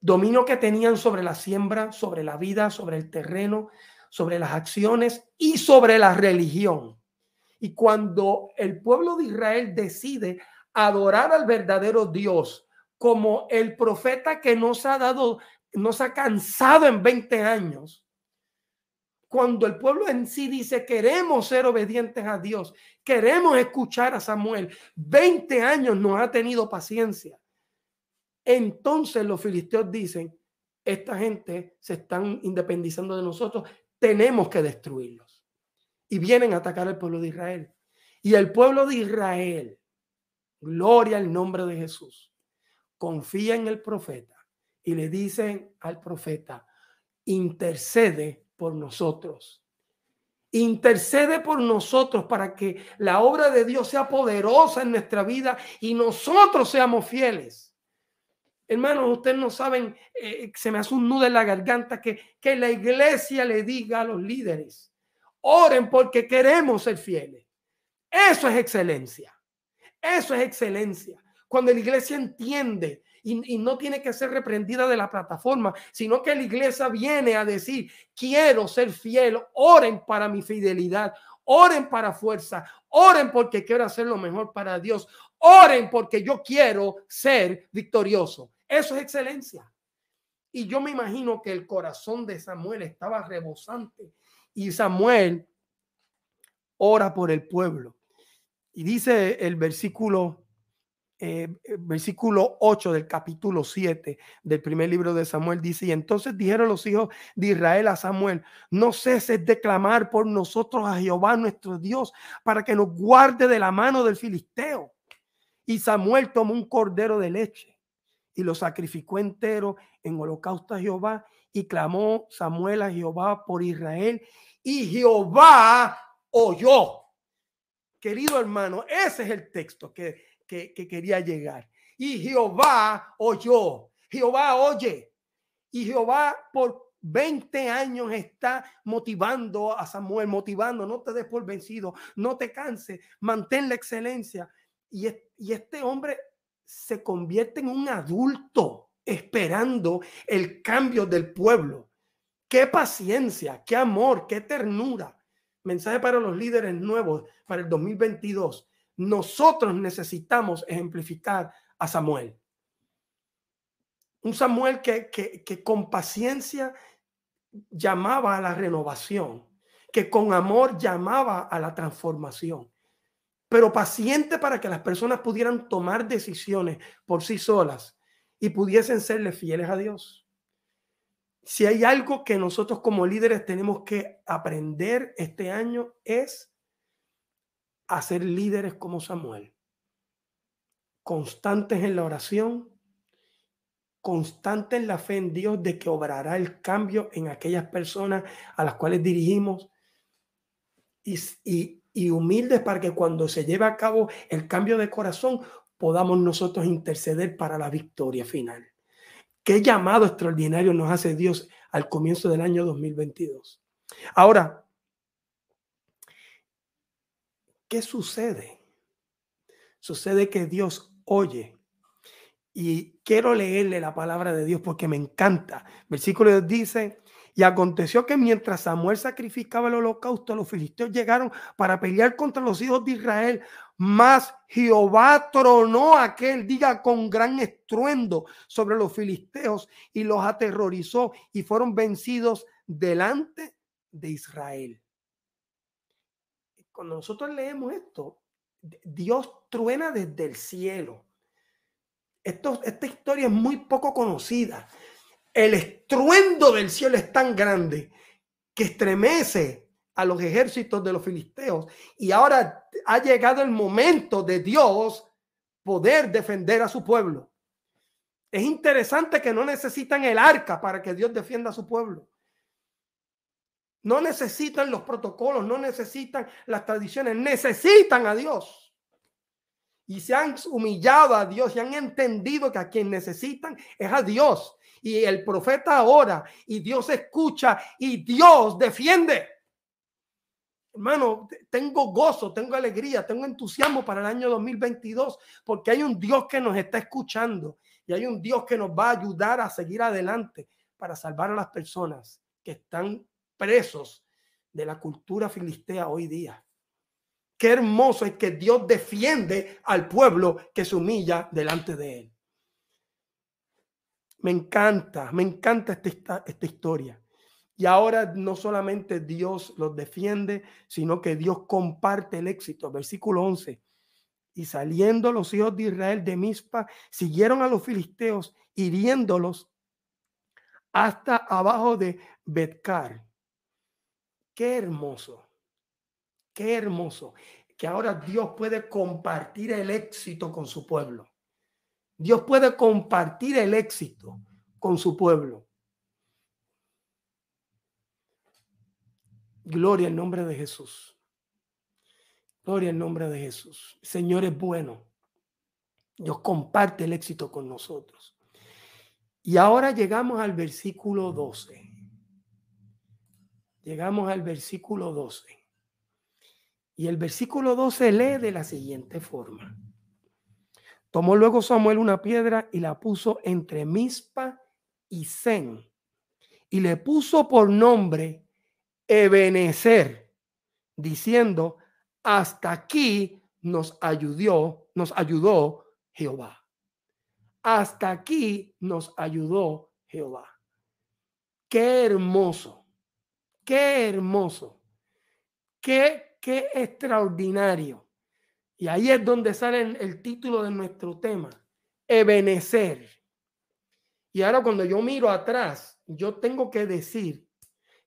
Dominio que tenían sobre la siembra, sobre la vida, sobre el terreno, sobre las acciones y sobre la religión. Y cuando el pueblo de Israel decide adorar al verdadero Dios, como el profeta que nos ha dado, nos ha cansado en 20 años. Cuando el pueblo en sí dice, queremos ser obedientes a Dios, queremos escuchar a Samuel, 20 años nos ha tenido paciencia. Entonces los filisteos dicen, esta gente se están independizando de nosotros, tenemos que destruirlos. Y vienen a atacar al pueblo de Israel. Y el pueblo de Israel, gloria al nombre de Jesús, confía en el profeta y le dicen al profeta, intercede por nosotros. Intercede por nosotros para que la obra de Dios sea poderosa en nuestra vida y nosotros seamos fieles. Hermanos, ustedes no saben, eh, se me hace un nudo en la garganta que, que la iglesia le diga a los líderes, oren porque queremos ser fieles. Eso es excelencia. Eso es excelencia. Cuando la iglesia entiende y, no tiene que ser reprendida de la plataforma, sino que la iglesia viene a decir, quiero ser fiel, oren para mi fidelidad, oren para fuerza, oren porque quiero hacer lo mejor para Dios, oren porque yo quiero ser victorioso. Eso es excelencia. Y yo me imagino que el corazón de Samuel estaba rebosante y Samuel ora por el pueblo. Y dice el versículo eh, eh, versículo 8 del capítulo 7 del primer libro de Samuel dice, y entonces dijeron los hijos de Israel a Samuel, no ceses de clamar por nosotros a Jehová nuestro Dios para que nos guarde de la mano del filisteo. Y Samuel tomó un cordero de leche y lo sacrificó entero en holocausto a Jehová y clamó Samuel a Jehová por Israel y Jehová oyó. Querido hermano, ese es el texto que que, quería llegar. Y Jehová oyó. Jehová oye. Y Jehová por 20 años está motivando a Samuel, motivando, no te des por vencido, no te canses, mantén la excelencia. Y, y este hombre se convierte en un adulto esperando el cambio del pueblo. Qué paciencia, qué amor, qué ternura. Mensaje para los líderes nuevos para el 2022 nosotros necesitamos ejemplificar a Samuel. Un Samuel que, que, con paciencia llamaba a la renovación, que con amor llamaba a la transformación, pero paciente para que las personas pudieran tomar decisiones por sí solas y pudiesen serle fieles a Dios. Si hay algo que nosotros como líderes tenemos que aprender este año es a ser líderes como Samuel, constantes en la oración, constantes en la fe en Dios de que obrará el cambio en aquellas personas a las cuales dirigimos y, y humildes para que cuando se lleve a cabo el cambio de corazón podamos nosotros interceder para la victoria final. Qué llamado extraordinario nos hace Dios al comienzo del año 2022. Ahora, ¿Qué sucede? Sucede que Dios oye. Y quiero leerle la palabra de Dios porque me encanta. Versículo dice, y aconteció que mientras Samuel sacrificaba el holocausto, los filisteos llegaron para pelear contra los hijos de Israel. Mas Jehová tronó aquel día con gran estruendo sobre los filisteos y los aterrorizó y fueron vencidos delante de Israel cuando nosotros leemos esto, Dios truena desde el cielo. Esto, esta historia es muy poco conocida. El estruendo del cielo es tan grande que estremece a los ejércitos de los filisteos. Y ahora ha llegado el momento de Dios poder defender a su pueblo. Es interesante que no necesitan el arca para que Dios defienda a su pueblo. No necesitan los protocolos, no necesitan las tradiciones, necesitan a Dios. Y se han humillado a Dios y han entendido que a quien necesitan es a Dios. Y el profeta ora y Dios escucha y Dios defiende. Hermano, tengo gozo, tengo alegría, tengo entusiasmo para el año 2022 porque hay un Dios que nos está escuchando y hay un Dios que nos va a ayudar a seguir adelante para salvar a las personas que están presos de la cultura filistea hoy día. Qué hermoso es que Dios defiende al pueblo que se humilla delante de él. Me encanta, me encanta esta, esta historia. Y ahora no solamente Dios los defiende, sino que Dios comparte el éxito. Versículo 11. Y saliendo los hijos de Israel de Mizpa, siguieron a los filisteos, hiriéndolos hasta abajo de Betcar. Qué hermoso, qué hermoso que ahora Dios puede compartir el éxito con su pueblo. Dios puede compartir el éxito con su pueblo. Gloria al nombre de Jesús. Gloria al nombre de Jesús. Señor es bueno. Dios comparte el éxito con nosotros. Y ahora llegamos al versículo 12 llegamos al versículo 12. Y el versículo 12 lee de la siguiente forma. Tomó luego Samuel una piedra y la puso entre Mispa y Zen. Y le puso por nombre Ebenezer, diciendo, hasta aquí nos ayudó, nos ayudó Jehová. Hasta aquí nos ayudó Jehová. Qué hermoso Qué hermoso. Qué, qué extraordinario. Y ahí es donde sale el título de nuestro tema, Ebenecer. Y ahora cuando yo miro atrás, yo tengo que decir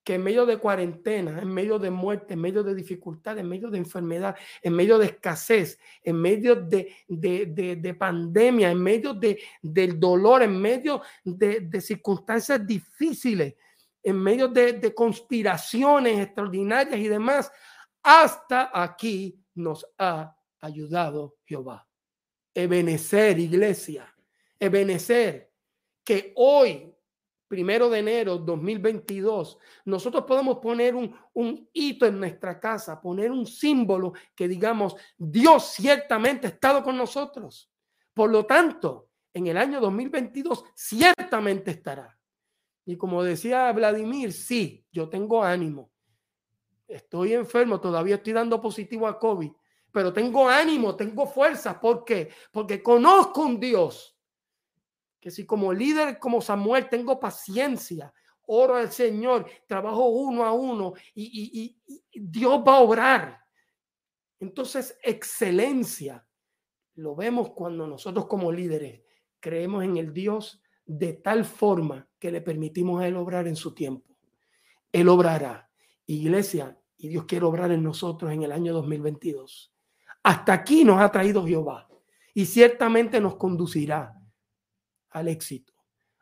que en medio de cuarentena, en medio de muerte, en medio de dificultad, en medio de enfermedad, en medio de escasez, en medio de, de, pandemia, en medio de, del dolor, en medio de, circunstancias difíciles, en medio de, conspiraciones extraordinarias y demás, hasta aquí nos ha ayudado Jehová. Ebenecer, iglesia, ebenecer, que hoy primero de enero 2022, nosotros podemos poner un, un, hito en nuestra casa, poner un símbolo que digamos, Dios ciertamente ha estado con nosotros. Por lo tanto, en el año 2022 ciertamente estará. Y como decía Vladimir, sí, yo tengo ánimo. Estoy enfermo, todavía estoy dando positivo a COVID, pero tengo ánimo, tengo fuerza. ¿Por qué? Porque conozco un Dios que si como líder, como Samuel, tengo paciencia, oro al Señor, trabajo uno a uno y, Dios va a obrar. Entonces, excelencia lo vemos cuando nosotros como líderes creemos en el Dios de tal forma que le permitimos a Él obrar en su tiempo. Él obrará. Iglesia, y Dios quiere obrar en nosotros en el año 2022. Hasta aquí nos ha traído Jehová y ciertamente nos conducirá al éxito.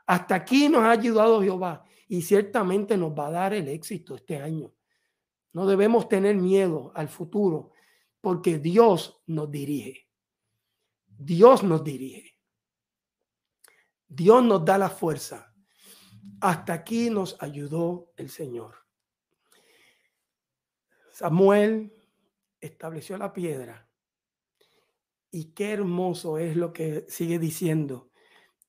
Hasta aquí nos ha ayudado Jehová y ciertamente nos va a dar el éxito este año. No debemos tener miedo al futuro porque Dios nos dirige. Dios nos dirige. Dios nos da la fuerza. Hasta aquí nos ayudó el Señor. Samuel estableció la piedra. Y qué hermoso es lo que sigue diciendo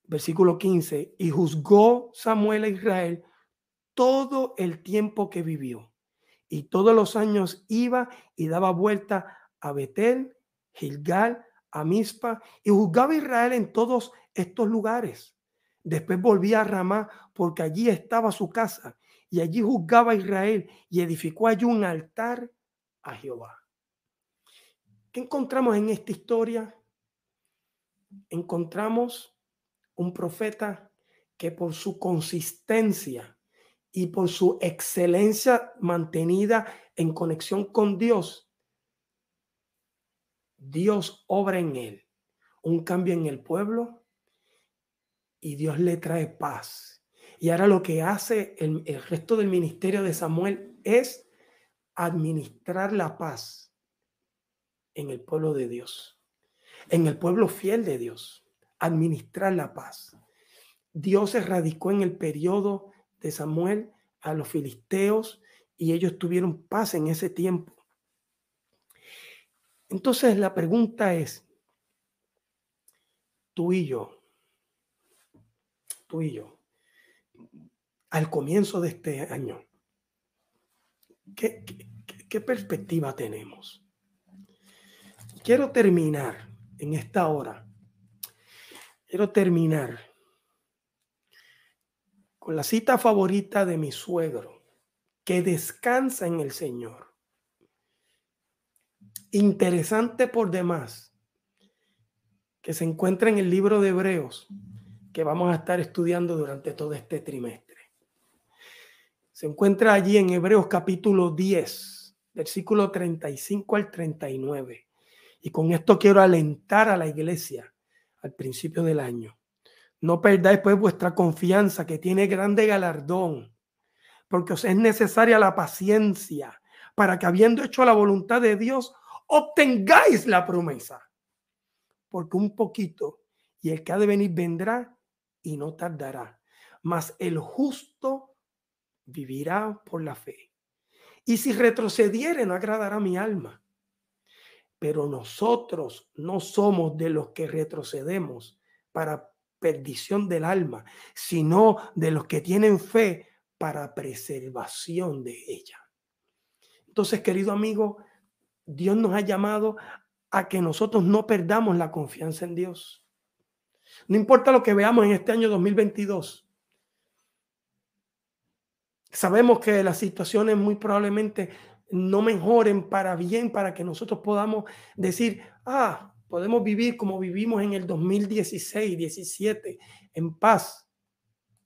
versículo 15, y juzgó Samuel a Israel todo el tiempo que vivió. Y todos los años iba y daba vuelta a Betel, Gilgal, a Mizpa, y juzgaba a Israel en todos estos lugares. Después volvía a Ramá, porque allí estaba su casa, y allí juzgaba a Israel, y edificó allí un altar a Jehová. ¿Qué encontramos en esta historia? Encontramos un profeta que por su consistencia y por su excelencia mantenida en conexión con Dios, Dios obra en él un cambio en el pueblo y Dios le trae paz. Y ahora lo que hace el, resto del ministerio de Samuel es administrar la paz en el pueblo de Dios, en el pueblo fiel de Dios administrar la paz. Dios se radicó en el periodo de Samuel a los filisteos y ellos tuvieron paz en ese tiempo. Entonces la pregunta es, tú y yo, tú y yo, al comienzo de este año, ¿qué, perspectiva tenemos? Quiero terminar en esta hora Quiero terminar con la cita favorita de mi suegro, que descansa en el Señor. Interesante por demás, que se encuentra en el libro de Hebreos, que vamos a estar estudiando durante todo este trimestre. Se encuentra allí en Hebreos capítulo 10, versículo 35 al 39. Y con esto quiero alentar a la iglesia al principio del año. No perdáis pues vuestra confianza que tiene grande galardón, porque os es necesaria la paciencia para que habiendo hecho la voluntad de Dios, obtengáis la promesa. Porque un poquito y el que ha de venir vendrá y no tardará. Mas el justo vivirá por la fe. Y si retrocediere, no agradará mi alma pero nosotros no somos de los que retrocedemos para perdición del alma, sino de los que tienen fe para preservación de ella. Entonces, querido amigo, Dios nos ha llamado a que nosotros no perdamos la confianza en Dios. No importa lo que veamos en este año 2022. Sabemos que las situaciones muy probablemente no mejoren para bien, para que nosotros podamos decir, ah, podemos vivir como vivimos en el 2016, 17, en paz.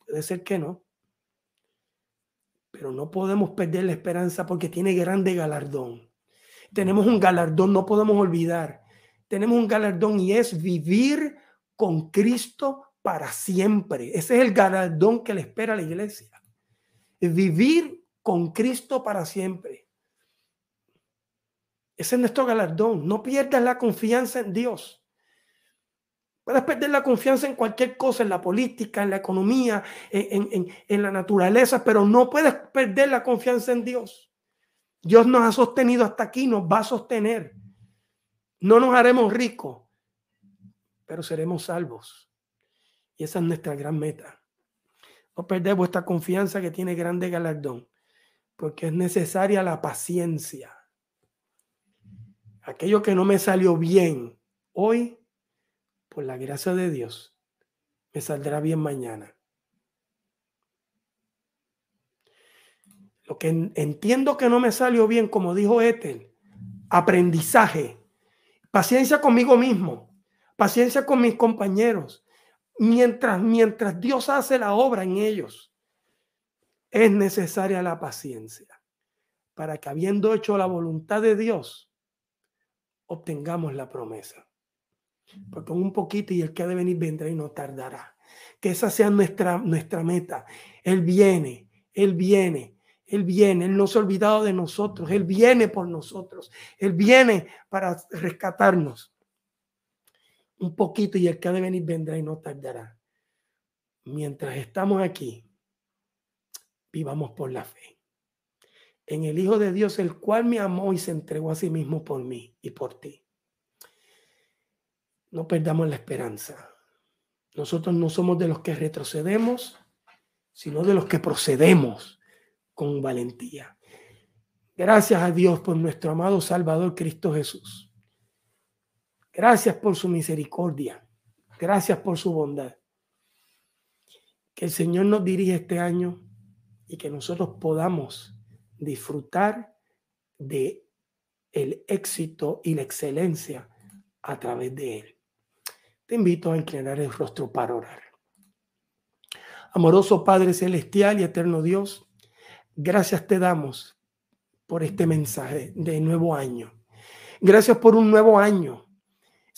Puede ser que no. Pero no podemos perder la esperanza porque tiene grande galardón. Tenemos un galardón, no podemos olvidar. Tenemos un galardón y es vivir con Cristo para siempre. Ese es el galardón que le espera a la iglesia. Vivir con Cristo para siempre. Ese es nuestro galardón. No pierdas la confianza en Dios. Puedes perder la confianza en cualquier cosa, en la política, en la economía, en, la naturaleza, pero no puedes perder la confianza en Dios. Dios nos ha sostenido hasta aquí, nos va a sostener. No nos haremos ricos, pero seremos salvos. Y esa es nuestra gran meta. No perder vuestra confianza que tiene grande galardón, porque es necesaria la paciencia aquello que no me salió bien hoy, por la gracia de Dios, me saldrá bien mañana. Lo que entiendo que no me salió bien, como dijo Ethel, aprendizaje, paciencia conmigo mismo, paciencia con mis compañeros, mientras, mientras Dios hace la obra en ellos. Es necesaria la paciencia para que habiendo hecho la voluntad de Dios, obtengamos la promesa. Porque un poquito y el que ha de venir vendrá y no tardará. Que esa sea nuestra, nuestra meta. Él viene, Él viene, Él viene. Él no se ha olvidado de nosotros. Él viene por nosotros. Él viene para rescatarnos. Un poquito y el que ha de venir vendrá y no tardará. Mientras estamos aquí, vivamos por la fe en el Hijo de Dios, el cual me amó y se entregó a sí mismo por mí y por ti. No perdamos la esperanza. Nosotros no somos de los que retrocedemos, sino de los que procedemos con valentía. Gracias a Dios por nuestro amado Salvador Cristo Jesús. Gracias por su misericordia. Gracias por su bondad. Que el Señor nos dirija este año y que nosotros podamos disfrutar de el éxito y la excelencia a través de él. Te invito a inclinar el rostro para orar. Amoroso Padre Celestial y Eterno Dios, gracias te damos por este mensaje de nuevo año. Gracias por un nuevo año,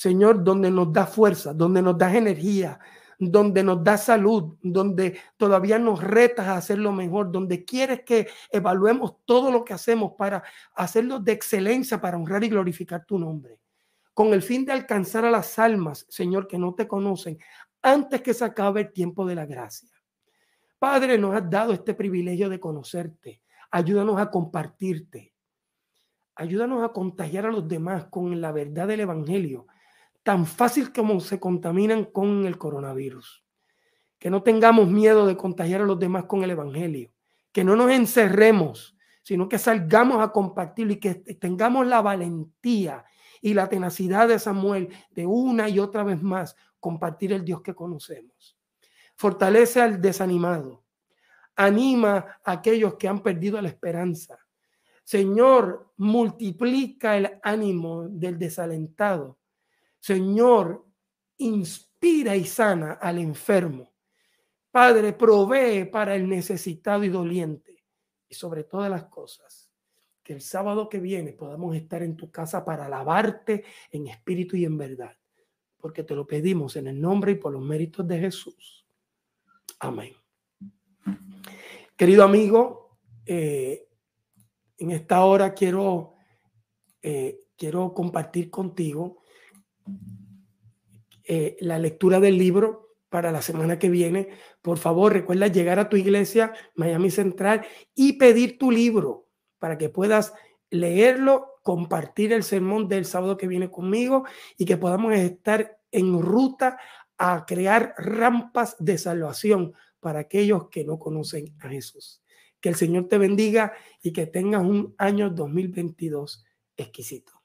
Señor, donde nos da fuerza, donde nos da energía, donde nos da salud, donde todavía nos retas a hacerlo mejor, donde quieres que evaluemos todo lo que hacemos para hacerlo de excelencia, para honrar y glorificar tu nombre, con el fin de alcanzar a las almas, Señor, que no te conocen, antes que se acabe el tiempo de la gracia. Padre, nos has dado este privilegio de conocerte. Ayúdanos a compartirte. Ayúdanos a contagiar a los demás con la verdad del Evangelio tan fácil como se contaminan con el coronavirus. Que no tengamos miedo de contagiar a los demás con el Evangelio. Que no nos encerremos, sino que salgamos a compartirlo y que tengamos la valentía y la tenacidad de Samuel de una y otra vez más compartir el Dios que conocemos. Fortalece al desanimado. Anima a aquellos que han perdido la esperanza. Señor, multiplica el ánimo del desalentado Señor, inspira y sana al enfermo. Padre, provee para el necesitado y doliente. Y sobre todas las cosas, que el sábado que viene podamos estar en tu casa para alabarte en espíritu y en verdad. Porque te lo pedimos en el nombre y por los méritos de Jesús. Amén. Querido amigo, eh, en esta hora quiero, eh, quiero compartir contigo eh, la lectura del libro para la semana que viene. Por favor, recuerda llegar a tu iglesia, Miami Central, y pedir tu libro para que puedas leerlo, compartir el sermón del sábado que viene conmigo y que podamos estar en ruta a crear rampas de salvación para aquellos que no conocen a Jesús. Que el Señor te bendiga y que tengas un año 2022 exquisito.